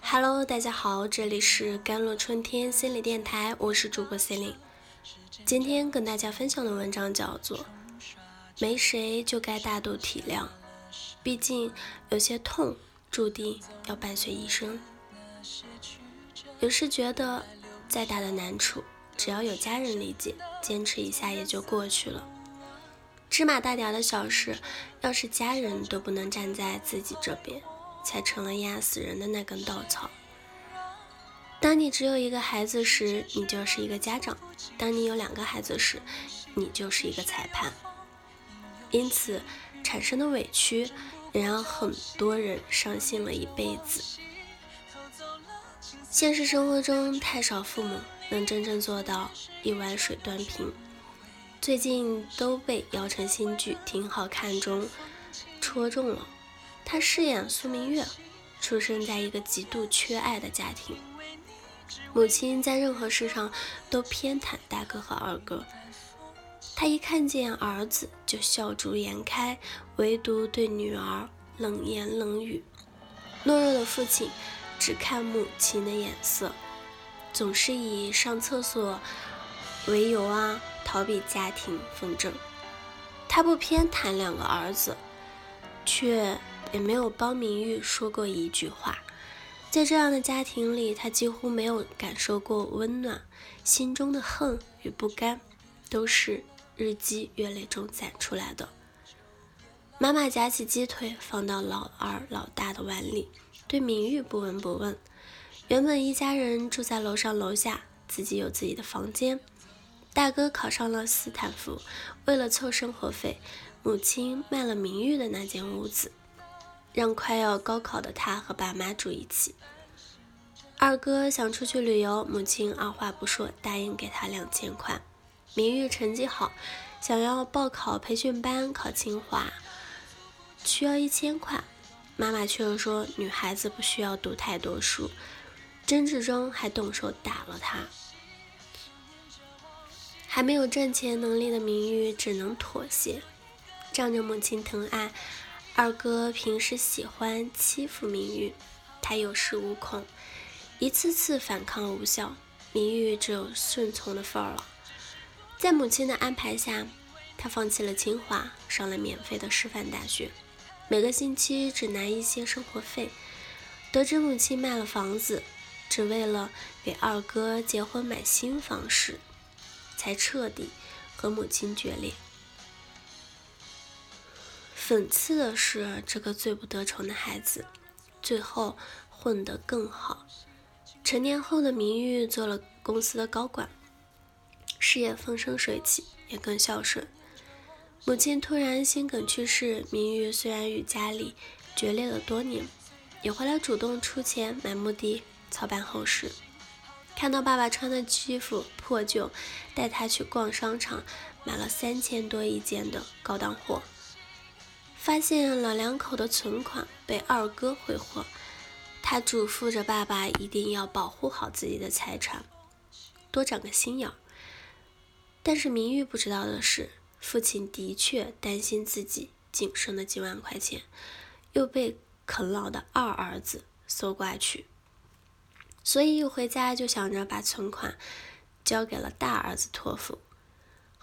Hello，大家好，这里是甘露春天心理电台，我是主播 c e l i n e 今天跟大家分享的文章叫做《没谁就该大度体谅》，毕竟有些痛注定要伴随一生。有时觉得再大的难处，只要有家人理解，坚持一下也就过去了。芝麻大点的小事，要是家人都不能站在自己这边。才成了压死人的那根稻草。当你只有一个孩子时，你就是一个家长；当你有两个孩子时，你就是一个裁判。因此产生的委屈，也让很多人伤心了一辈子。现实生活中，太少父母能真正做到一碗水端平。最近都被姚晨新剧《挺好看》中戳中了。他饰演苏明月，出生在一个极度缺爱的家庭，母亲在任何事上都偏袒大哥和二哥。他一看见儿子就笑逐颜开，唯独对女儿冷言冷语。懦弱的父亲只看母亲的眼色，总是以上厕所为由啊，逃避家庭纷争。他不偏袒两个儿子，却。也没有帮明玉说过一句话，在这样的家庭里，他几乎没有感受过温暖，心中的恨与不甘都是日积月累中攒出来的。妈妈夹起鸡腿放到老二老大的碗里，对明玉不闻不问。原本一家人住在楼上楼下，自己有自己的房间。大哥考上了斯坦福，为了凑生活费，母亲卖了明玉的那间屋子。让快要高考的他和爸妈住一起。二哥想出去旅游，母亲二话不说答应给他两千块。明玉成绩好，想要报考培训班考清华，需要一千块，妈妈却又说女孩子不需要读太多书，争执中还动手打了他。还没有挣钱能力的明玉只能妥协，仗着母亲疼爱。二哥平时喜欢欺负明玉，他有恃无恐，一次次反抗无效，明玉只有顺从的份儿了。在母亲的安排下，他放弃了清华，上了免费的师范大学，每个星期只拿一些生活费。得知母亲卖了房子，只为了给二哥结婚买新房时，才彻底和母亲决裂。讽刺的是，这个最不得宠的孩子，最后混得更好。成年后的明玉做了公司的高管，事业风生水起，也更孝顺。母亲突然心梗去世，明玉虽然与家里决裂了多年，也回来主动出钱买墓地，操办后事。看到爸爸穿的衣服破旧，带他去逛商场，买了三千多一件的高档货。发现老两口的存款被二哥挥霍，他嘱咐着爸爸一定要保护好自己的财产，多长个心眼儿。但是明玉不知道的是，父亲的确担心自己仅剩的几万块钱又被啃老的二儿子搜刮去，所以一回家就想着把存款交给了大儿子托付。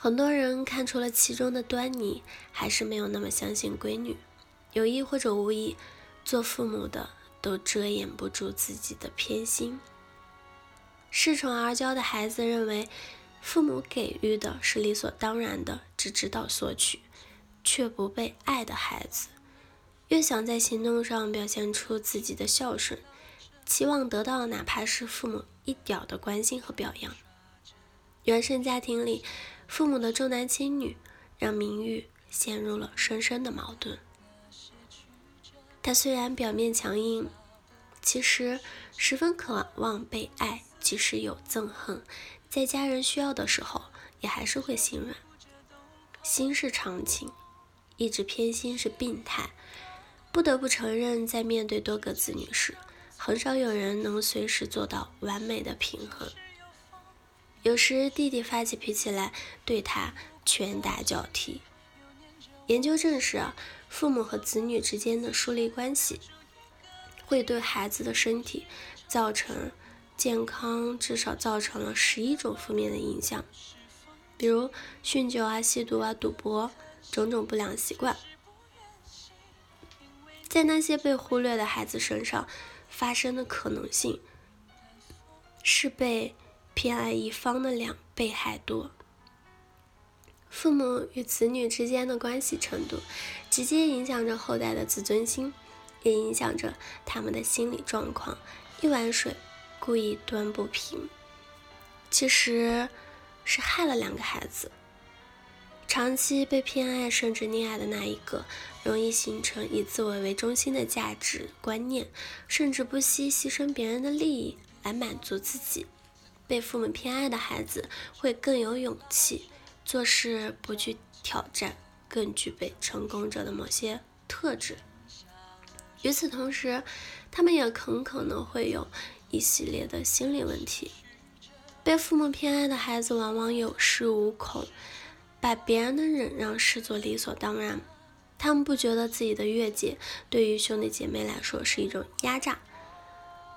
很多人看出了其中的端倪，还是没有那么相信闺女。有意或者无意，做父母的都遮掩不住自己的偏心。恃宠而骄的孩子认为，父母给予的是理所当然的，只知道索取，却不被爱的孩子，越想在行动上表现出自己的孝顺，期望得到哪怕是父母一点的关心和表扬。原生家庭里。父母的重男轻女，让明玉陷入了深深的矛盾。他虽然表面强硬，其实十分渴望被爱。即使有憎恨，在家人需要的时候，也还是会心软。心是常情，一直偏心是病态。不得不承认，在面对多个子女时，很少有人能随时做到完美的平衡。有时弟弟发起脾气来，对他拳打脚踢。研究证实，父母和子女之间的疏离关系，会对孩子的身体造成健康至少造成了十一种负面的影响，比如酗酒啊、吸毒啊、赌博种种不良习惯，在那些被忽略的孩子身上发生的可能性是被偏爱一方的两倍还多。父母与子女之间的关系程度，直接影响着后代的自尊心。也影响着他们的心理状况。一碗水故意端不平，其实是害了两个孩子。长期被偏爱甚至溺爱的那一个，容易形成以自我为中心的价值观念，甚至不惜牺牲别人的利益来满足自己。被父母偏爱的孩子会更有勇气，做事不惧挑战，更具备成功者的某些特质。与此同时，他们也很可能会有一系列的心理问题。被父母偏爱的孩子往往有恃无恐，把别人的忍让视作理所当然。他们不觉得自己的越界对于兄弟姐妹来说是一种压榨。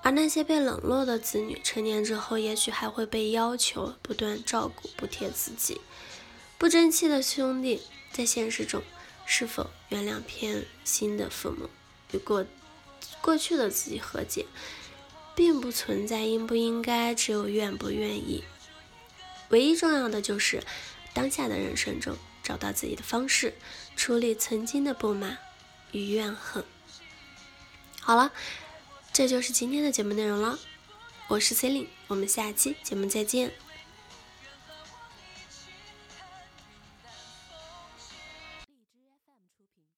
而那些被冷落的子女，成年之后也许还会被要求不断照顾、补贴自己。不争气的兄弟在现实中是否原谅偏心的父母？与过过去的自己和解，并不存在应不应该，只有愿不愿意。唯一重要的就是当下的人生中找到自己的方式，处理曾经的不满与怨恨。好了，这就是今天的节目内容了。我是 c e l i n e 我们下期节目再见。